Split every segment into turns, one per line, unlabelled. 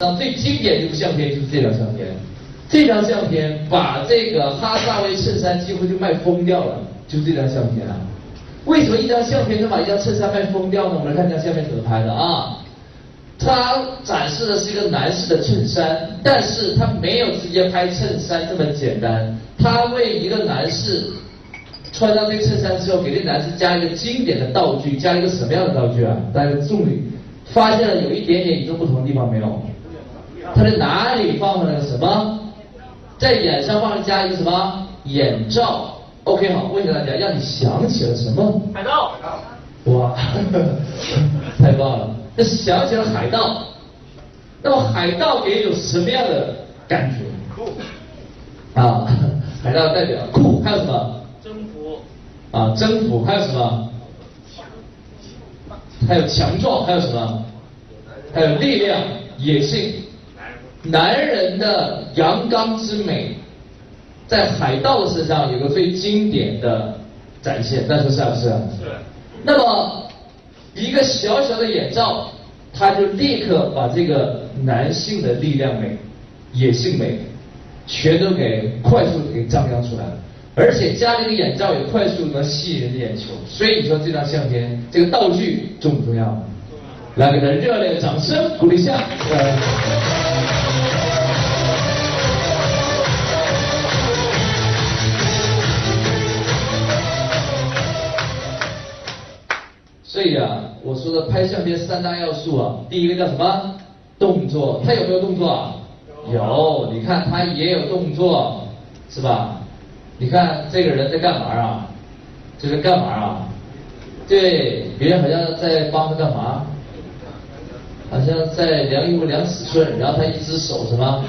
那最经典的一部相片就是这张相片，这张相片把这个哈萨维衬衫几乎就卖疯掉了，就这张相片啊。为什么一张相片能把一张衬衫卖疯掉呢？我们来看一下下面怎么拍的啊。他展示的是一个男士的衬衫，但是他没有直接拍衬衫这么简单，他为一个男士穿上这个衬衫之后，给这男士加一个经典的道具，加一个什么样的道具啊？大家注意，发现了有一点点与众不同的地方没有？他在哪里放了个什么？在眼上放了加一个什么？眼罩。OK，好，问一下大家，让你想起了什么？
海盗。
哇，太棒了！那想起了海盗，那么海盗给你有什么样的感觉？
酷。
啊，海盗代表酷，还有什么？
征服。
啊，征服，还有什么？还有强壮，还有什么？还有力量、野性。男人的阳刚之美，在海盗的身上有个最经典的展现，但是是不是？
是。
那么一个小小的眼罩，他就立刻把这个男性的力量美、野性美，全都给快速给张扬出来了。而且加了一个眼罩，也快速能吸引人的眼球。所以你说这张相片，这个道具重不重要？来，给他热烈的掌声鼓励一下。所以啊，我说的拍相片三大要素啊，第一个叫什么？动作，他有没有动作啊？有，你看他也有动作，是吧？你看这个人在干嘛啊？这是干嘛啊？对，别人好像在帮他干嘛？好像在量衣服量尺寸，然后他一只手什么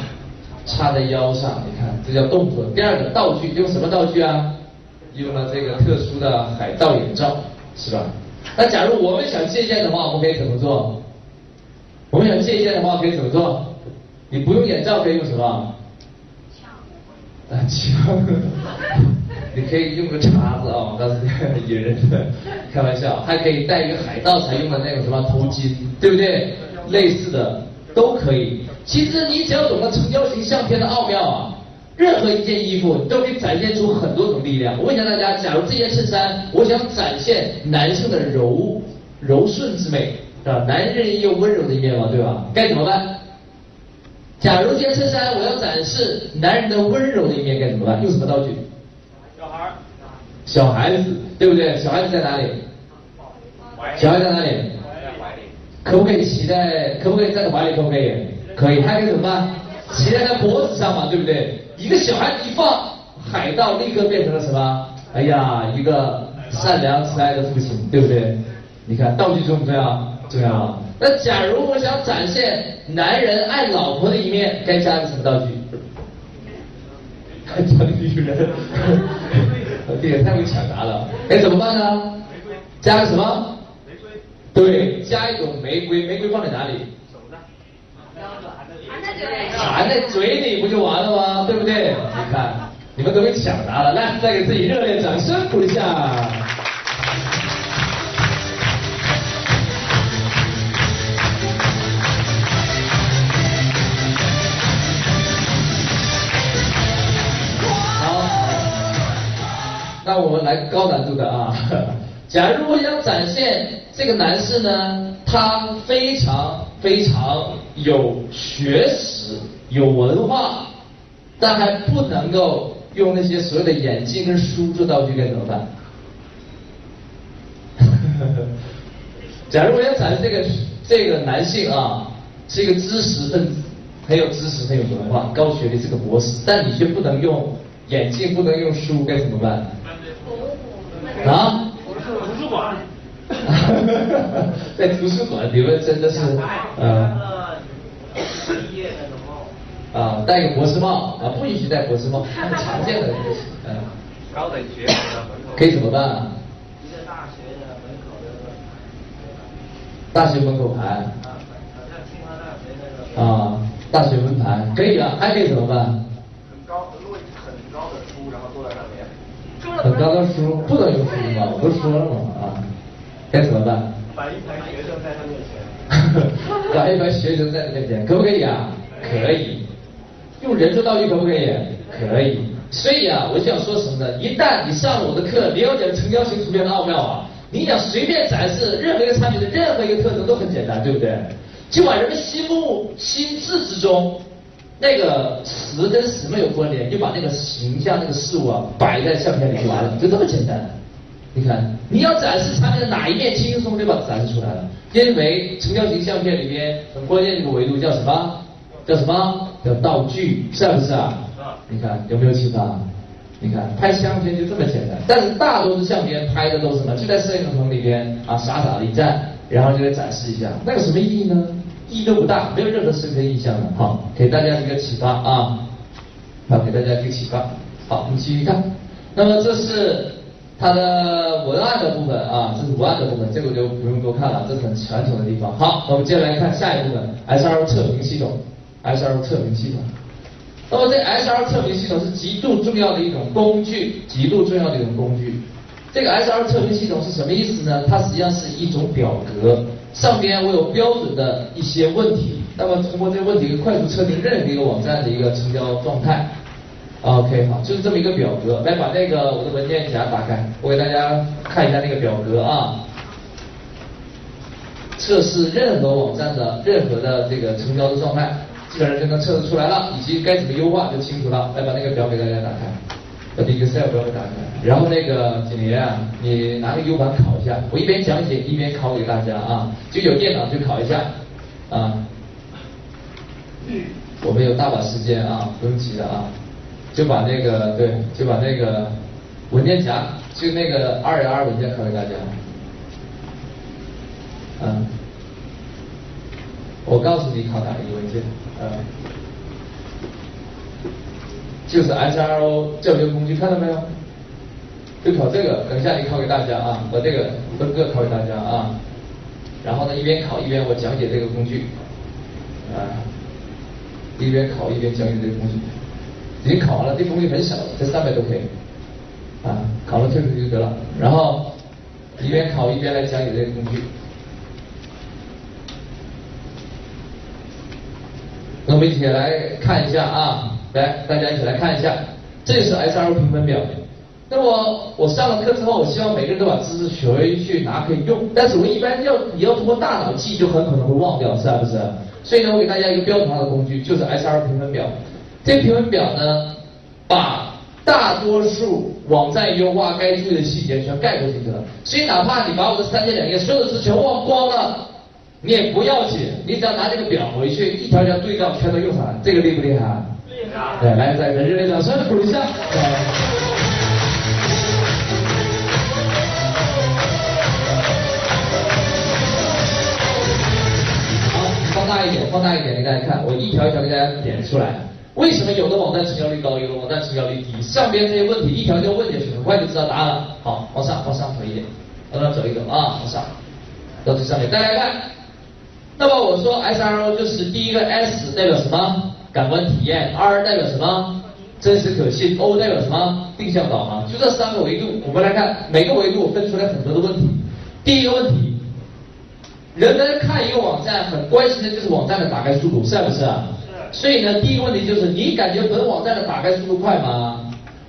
插在腰上，你看这叫动作。第二个道具用什么道具啊？用了这个特殊的海盗眼罩，是吧？那假如我们想借鉴的话，我们可以怎么做？我们想借鉴的话，可以怎么做？你不用眼罩，可以用什么？枪。啊枪！你可以用个叉子啊，我告诉你，野人的开玩笑，还可以戴一个海盗才用的那个什么头巾，对不对？类似的都可以。其实你只要懂得成交型相片的奥妙啊。任何一件衣服都可以展现出很多种力量。我问一下大家，假如这件衬衫，我想展现男性的柔柔顺之美，啊，男人也有温柔的一面嘛，对吧？该怎么办？假如这件衬衫我要展示男人的温柔的一面，该怎么办？用什么道具？
小孩。
小孩子，对不对？小孩子在哪里？小孩在哪里？可不可以骑在？可不可以在怀里？可不可以？可以。还可以怎么办？骑在他脖子上嘛，对不对？一个小孩一放，海盗立刻变成了什么？哎呀，一个善良慈爱的父亲，对不对？你看道具重不重要？重要。那假如我想展现男人爱老婆的一面，该加个什么道具？加女人，这也太会抢答了。哎，怎么办呢？加个什么？
玫瑰。
对，加一朵玫瑰，玫瑰放在哪里？含在嘴里不就完了吗？对不对？你看，你们都被抢答了，来，再给自己热烈掌声鼓一下。好，那我们来高难度的啊。假如我想展现这个男士呢，他非常非常有学识、有文化，但还不能够用那些所有的眼镜跟书做道具，该怎么办？假如我要展示这个这个男性啊，是一个知识分子，很有知识、很有文化、高学历，是个博士，但你却不能用眼镜，不能用书，该怎么办？啊？
图书馆，
在图书馆，你们真的是，
呃，毕业那种
帽，啊，戴个博士帽，啊，不允许戴博士帽，很常见的，
嗯，高等学府的门口，
可以怎么办？
一个大学的门口的，
大学门口牌，
啊，好像清华大学那个，啊，
大学门牌，可以啊，还可以怎么办？
很高，落一很高的书，然后坐在上面。
很高的书不能用书吗？我不是说了嘛？啊，该怎么办？
摆一排学生在他面前。
摆一排学生在他面前，可不可以啊？可以。用人做道具可不可以？可以。所以啊，我想说什么呢？一旦你上了我的课，了解了成交型图片的奥妙啊，你想随便展示任何一个产品的任何一个特征都很简单，对不对？就把人们心目心智之中那个词跟什么有关联，就把那个形象、那个事物啊摆在相片里就完了，就这么简单。你看，你要展示产品的哪一面，轻松松就把它展示出来了。因为成交型相片里面很关键的一个维度叫什么？叫什么？叫道具，是不是啊？你看有没有启发？你看拍相片就这么简单，但是大多数相片拍的都是什么？就在摄影棚里边啊，傻傻的一站，然后就来展示一下，那有什么意义呢？意义都不大，没有任何深刻印象的。好，给大家一个启发啊，好，给大家一个启发。好，我们继续看。那么这是它的文案的部分啊，这是文案的部分，这个就不用多看了，这是很传统的地方。好，我们接下来看下一部分，SRO 测评系统 S R 测评系统。那么这 SR 测评系统是极度重要的一种工具，极度重要的一种工具。这个 SR 测评系统是什么意思呢？它实际上是一种表格，上边我有标准的一些问题，那么通过这个问题快速测评任何一个网站的一个成交状态。OK，好，就是这么一个表格。来把那个我的文件夹打开，我给大家看一下那个表格啊。测试任何网站的任何的这个成交的状态。基本上就能测得出来了，以及该怎么优化就清楚了。来把那个表给大家打开，把这个 Excel 表给打开。然后那个景林啊，你拿个 U 盘考一下，我一边讲解一边考给大家啊。就有电脑就考一下啊。我们有大把时间啊，不用急的啊。就把那个对，就把那个文件夹，就那个二幺二文件考给大家。嗯。我告诉你考哪一个文件，呃，就是 SRO 教学工具，看到没有？就考这个，等一下你考给大家啊，我这个分个考给大家啊。然后呢，一边考一边我讲解这个工具，啊，一边考一边讲解这个工具。已经考完了，这工具很小，才三百多 K，啊，考了退出就得了。然后一边考一边来讲解这个工具。那我们一起来看一下啊，来，大家一起来看一下，这是 S R 评分表。那么我上了课之后，我希望每个人都把知识学回去拿可以用。但是我一般要你要通过大脑记，就很可能会忘掉，是不是？所以呢，我给大家一个标准化的工具，就是 S R 评分表。这评分表呢，把大多数网站优化该注意的细节全概括进去了。所以哪怕你把我的三天两夜所有的知识全忘光了。你也不要紧，你只要拿这个表回去，一条条对照，全都用上了，这个厉不厉害？
厉害！
对，来，再热烈掌声鼓励一下。好，放大一点，放大一点，给大家看，我一条一条给大家点出来。为什么有的网站成交率高，有的网站成交率低？上边这些问题一条一条问下去，很快就知道答案了。好，往上，往上走一点，往上走一走啊，往上，到最上面，再来看。那么我说 SRO 就是第一个 S 代表什么？感官体验。R 代表什么？真实可信。O 代表什么？定向导航。就这三个维度，我们来看每个维度分出来很多的问题。第一个问题，人们看一个网站很关心的就是网站的打开速度，是不是？是。所以呢，第一个问题就是你感觉本网站的打开速度快吗？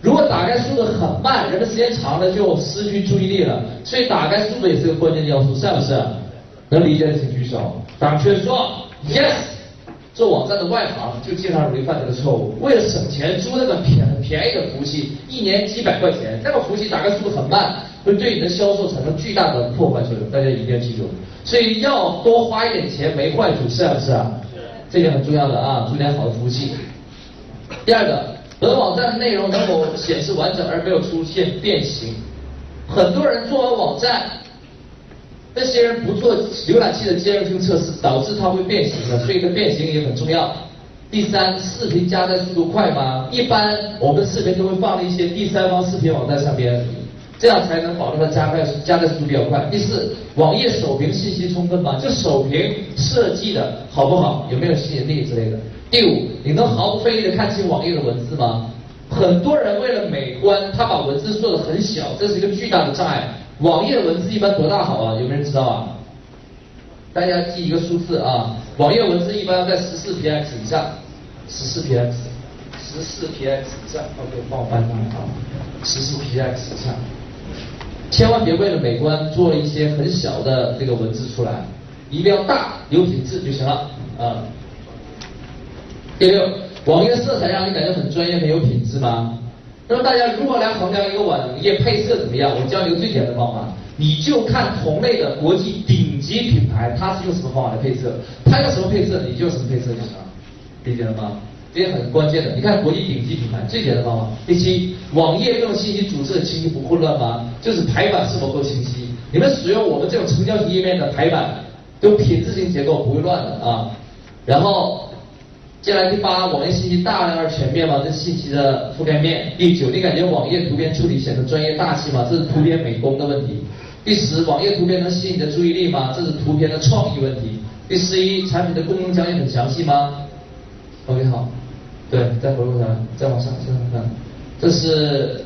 如果打开速度很慢，人们时间长了就失去注意力了。所以打开速度也是个关键要素，是不是？能理解的请举手。党圈说 yes，做网站的外行就经常容易犯这个错误。为了省钱租那个便便宜的服务器，一年几百块钱，那个服务器打开速度很慢，会对你的销售产生巨大的破坏作用。大家一定要记住，所以要多花一点钱没坏处，是不是啊？这点很重要的啊，租点好的服务器。第二个，本网站的内容能否显示完整而没有出现变形？很多人做完网站。那些人不做浏览器的兼容性测试，导致它会变形的，所以它变形也很重要。第三，视频加载速度快吗？一般我们视频都会放一些第三方视频网站上边，这样才能保证它加载加载速度比较快。第四，网页首屏信息充分吗？就首屏设计的好不好？有没有吸引力之类的？第五，你能毫不费力的看清网页的文字吗？很多人为了美观，他把文字做的很小，这是一个巨大的障碍。网页文字一般多大好啊？有没有人知道啊？大家记一个数字啊，网页文字一般要在十四 px 以上，十四 px，十四 px 以上，OK，帮我搬上来啊，十四 px 以上，千万别为了美观做一些很小的这个文字出来，一定要大有品质就行了啊。第六，网页色彩让你感觉很专业很有品质吗？那大家如果来衡量一个网页配色怎么样，我教你一个最简单的方法。你就看同类的国际顶级品牌，它是用什么方法来配色，它用什么配色，你就什么配色就行了，理解了吗？这些很关键的。你看国际顶级品牌最简单的方法。第七，网页用信息组织很清晰不混乱吗？就是排版是否够清晰。你们使用我们这种成交型页面的排版，都品质型结构，不会乱的啊。然后。接下来第八，网页信息大量而全面吗？这信息的覆盖面。第九，你感觉网页图片处理显得专业大气吗？这是图片美工的问题。第十，网页图片能吸引你的注意力吗？这是图片的创意问题。第十一，产品的功能讲解很详细吗？OK 好，对，再回过头来，再往上，再往上，这是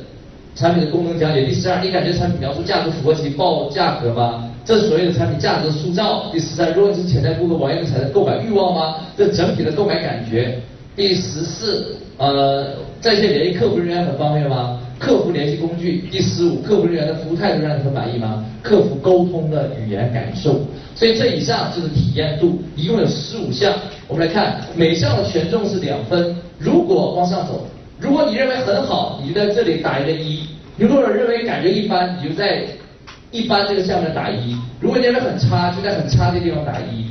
产品的功能讲解。第十二，你感觉产品描述价格符合其报价格吗？这所谓的产品价值塑造。第十三，如果你是潜在顾客，网页能产生购买欲望吗？这整体的购买感觉。第十四，呃，在线联系客服人员很方便吗？客服联系工具。第十五，客服人员的服务态度让你很满意吗？客服沟通的语言感受。所以这以上就是体验度，一共有十五项。我们来看，每项的权重是两分。如果往上走，如果你认为很好，你就在这里打一个一；如果认为感觉一般，你就在。一般这个下面打一，如果你认为很差，就在很差的地方打一，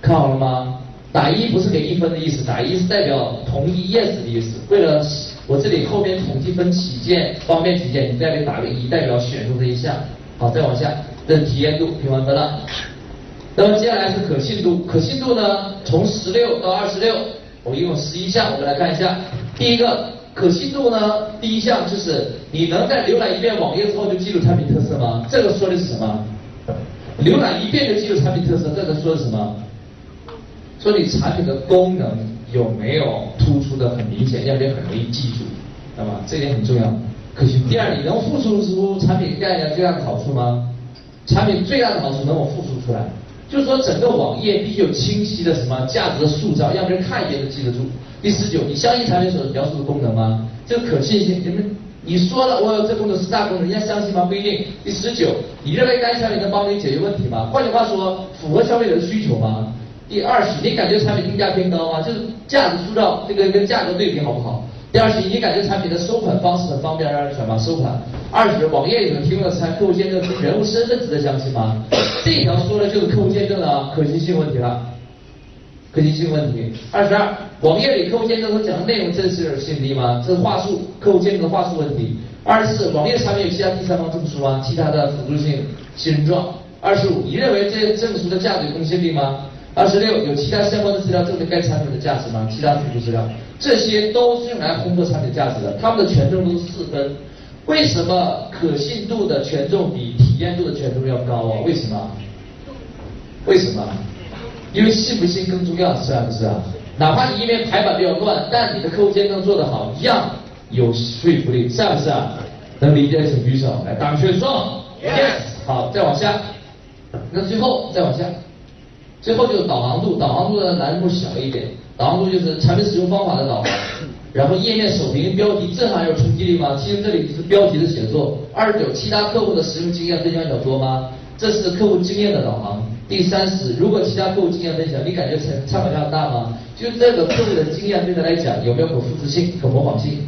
看好了吗？打一不是给一分的意思，打一是代表同意 yes 的意思。为了我这里后面统计分起见，方便起见，你在这里打个一，代表选中这一项。好，再往下，这是体验度评完分了。那么接下来是可信度，可信度呢，从十六到二十六，我一共十一项，我们来看一下，第一个。可信度呢？第一项就是你能在浏览一遍网页之后就记住产品特色吗？这个说的是什么？浏览一遍就记住产品特色，这个说的是什么？说你产品的功能有没有突出的很明显，要不要很容易记住？那么这点很重要。可信。第二，你能复述出产品概念最大的好处吗？产品最大的好处能否复述出来？就是说，整个网页必须有清晰的什么价值的塑造，让别人看一眼就记得住。第十九，你相信产品所描述的功能吗？这个可信性，你们你说了，我有这功能是大功能，人家相信吗？不一定。第十九，你认为该产品能帮你解决问题吗？换句话说，符合消费者的需求吗？第二十，你感觉产品定价偏高吗？就是价值塑造这个跟价格对比好不好？第二十，你感觉产品的收款方式很方便而安全吗？收款。二十，网页里面提供的产客户见证人物身份值得相信吗？这一条说的就是客户见证的可信性问题了，可信性问题。二十二，网页里客户见证所讲的内容真实而信吗？这是话术，客户见证的话术问题。二十四，网页产品有其他第三方证书吗？其他的辅助性信任状。二十五，你认为这些证书的价值有公信力吗？二十六，有其他相关的资料证明该产品的价值吗？其他辅助资料，这些都是用来烘托产品价值的，它们的权重都是四分。为什么可信度的权重比体验度的权重要高啊？为什么？为什么？因为信不信更重要，是不是啊？哪怕你页面排版比较乱，但你的客户见证做得好，一样有说服力，是不是啊？能理解的请举手，来打个圈说，yes。好，再往下，那最后再往下。最后就是导航度，导航度的难度小一点。导航度就是产品使用方法的导航，然后页面首屏标题正好有冲击力吗？其实这里是标题的写作。二十九，其他客户的使用经验分享较多吗？这是客户经验的导航。第三十，如果其他客户经验分享，你感觉参参考量大吗？就这个客户的经验对他来讲有没有可复制性、可模仿性？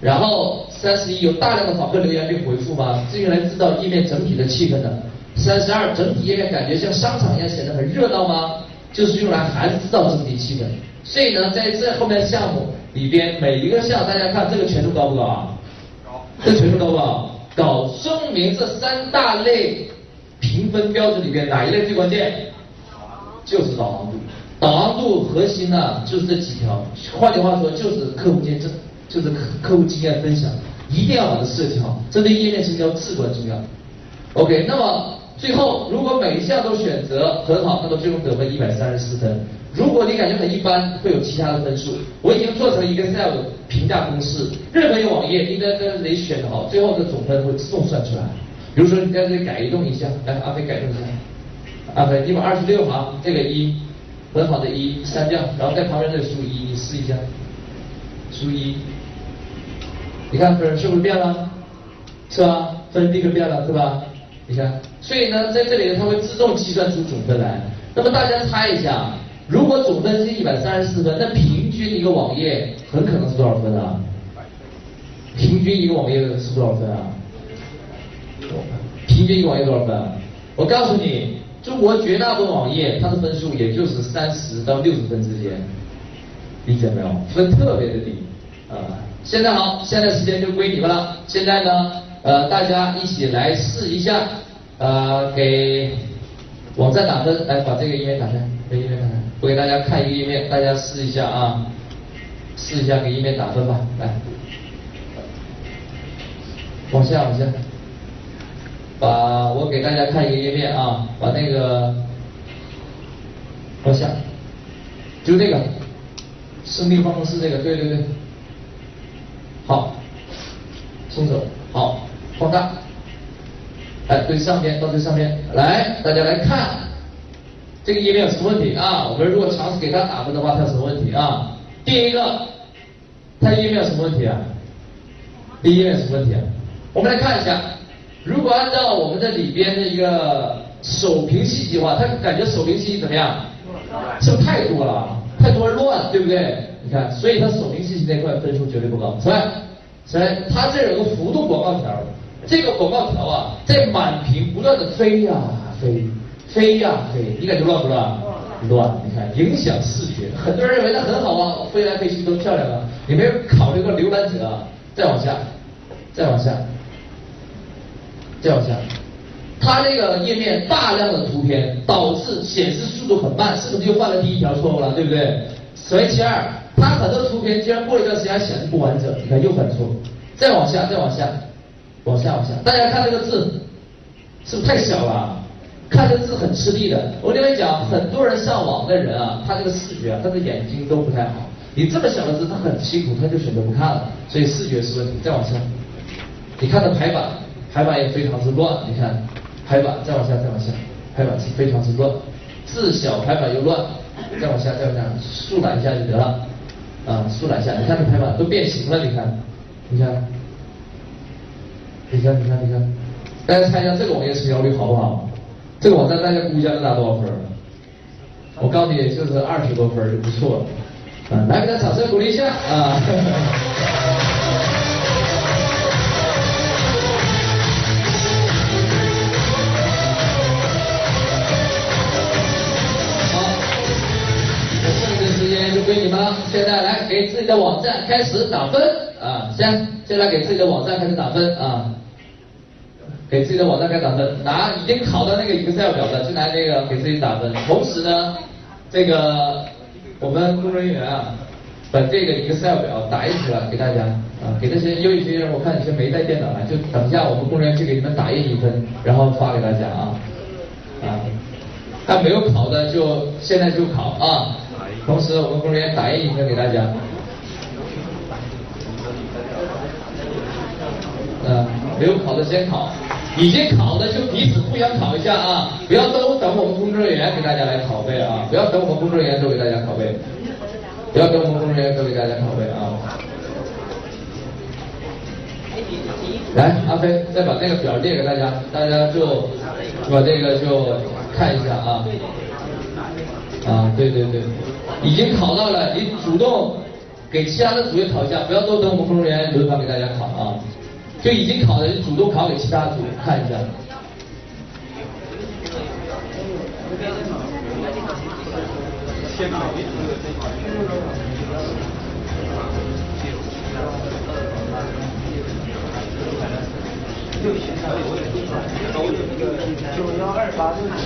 然后三十一，有大量的访客留言并回复吗？是用来制造页面整体的气氛的。三十二，整体页面感觉像商场一样显得很热闹吗？就是用来孩子制造整体气氛。所以呢，在这后面项目里边，每一个项大家看这个权重高不高啊？
高。
这权重高不高？高。说明这三大类评分标准里边哪一类最关键？就是导航度。导航度核心呢就是这几条。换句话说，就是客户见证，就是客客户经验分享，一定要把它设计好，这对页面成交至关重要。OK，那么。最后，如果每一项都选择很好，那么最终得分一百三十四分。如果你感觉很一般，会有其他的分数。我已经做成一个 Excel 评价公式，任何一个网页，你在这里选的好，最后的总分会自动算出来。比如说你在这里改动一下，来阿飞改动一下，阿飞，你把二十六行，这个一，很好的一删掉，然后在旁边这个输一，你试一下，输一，你看分是不是变了？是吧？分立刻变了，是吧？你看，所以呢，在这里呢它会自动计算出总分来。那么大家猜一下，如果总分是一百三十四分，那平均一个网页很可能是多少分啊？平均一个网页是多少分啊？平均一个网页多少分？我告诉你，中国绝大多数网页它的分数也就是三十到六十分之间，理解没有？分特别的低啊。现在好，现在时间就归你们了。现在呢，呃，大家一起来试一下，呃，给网站打分，来把这个页面打开，把页面打开，我给大家看一个页面，大家试一下啊，试一下给页面打分吧，来，往下往下。把我给大家看一个页面啊，把那个往下，就这个胜利方程式这个，对对对，好，松手，放大，哎，对上边到最上边，来，大家来看这个页面有什么问题啊？我们如果尝试给他打分的话，它有什么问题啊？第一个，它页面有什么问题啊？第一页面什么问题啊？我们来看一下。如果按照我们这里边的一个首屏信息的话，它感觉首屏信息怎么样？是不是太多了？太多乱，对不对？你看，所以它首屏信息那块分数绝对不高。此外，此外，它这有个浮动广告条，这个广告条啊，在满屏不断的飞呀飞，飞呀飞，你感觉乱不乱？乱，你看影响视觉。很多人认为它很好啊，飞来飞去都漂亮啊。有没有考虑过浏览者啊？再往下，再往下。再往下，它这个页面大量的图片导致显示速度很慢，是不是就犯了第一条错误了？对不对？所以其二，它很多图片居然过一段时间还显示不完整，你看又犯错。再往下，再往下，往下往下，大家看这个字，是不是太小了？看这个字很吃力的。我跟你们讲，很多人上网的人啊，他这个视觉啊，他的眼睛都不太好。你这么小的字，他很辛苦，他就选择不看了。所以视觉是问题。再往下，你看这排版。排版也非常之乱，你看排版再往下再往下，排版是非常之乱，字小排版又乱，再往下再往下，速览一下就得了，啊速览一下，你看这排版都变形了，你看，你看，你看你看你看，大家猜一下这个网页成交率好不好？这个网站大家估一下能拿多少分？我告诉你，就是二十多分就不错了，啊来给他掌声鼓励一下啊。好，剩余的时间就归你们了，现在来给自己的网站开始打分啊！先，现在给自己的网站开始打分啊！给自己的网站开始打分，拿已经考的那个 Excel 表的，就拿那个给自己打分。同时呢，这个我们工作人员啊，把这个 Excel 表打印出来给大家啊，给那些优异学生，我看你是没带电脑来，就等一下我们工作人员去给你们打印一份，然后发给大家啊啊！还没有考的就现在就考啊！同时，我们工作人员打印一份给大家。嗯，没有考的先考，已经考的就彼此互相考一下啊！不要都等我们工作人员给大家来拷贝啊！不要等我们工作人员都给大家拷贝，不要等我们工作人员都给大家拷贝啊！来，阿飞，再把那个表列给大家，大家就把这个就看一下啊。啊，对对对。已经考到了，你主动给其他的组也考一下，不要都等我们工作人员轮番给大家考啊！就已经考的，你主动考给其他组看一下。九幺二八六七。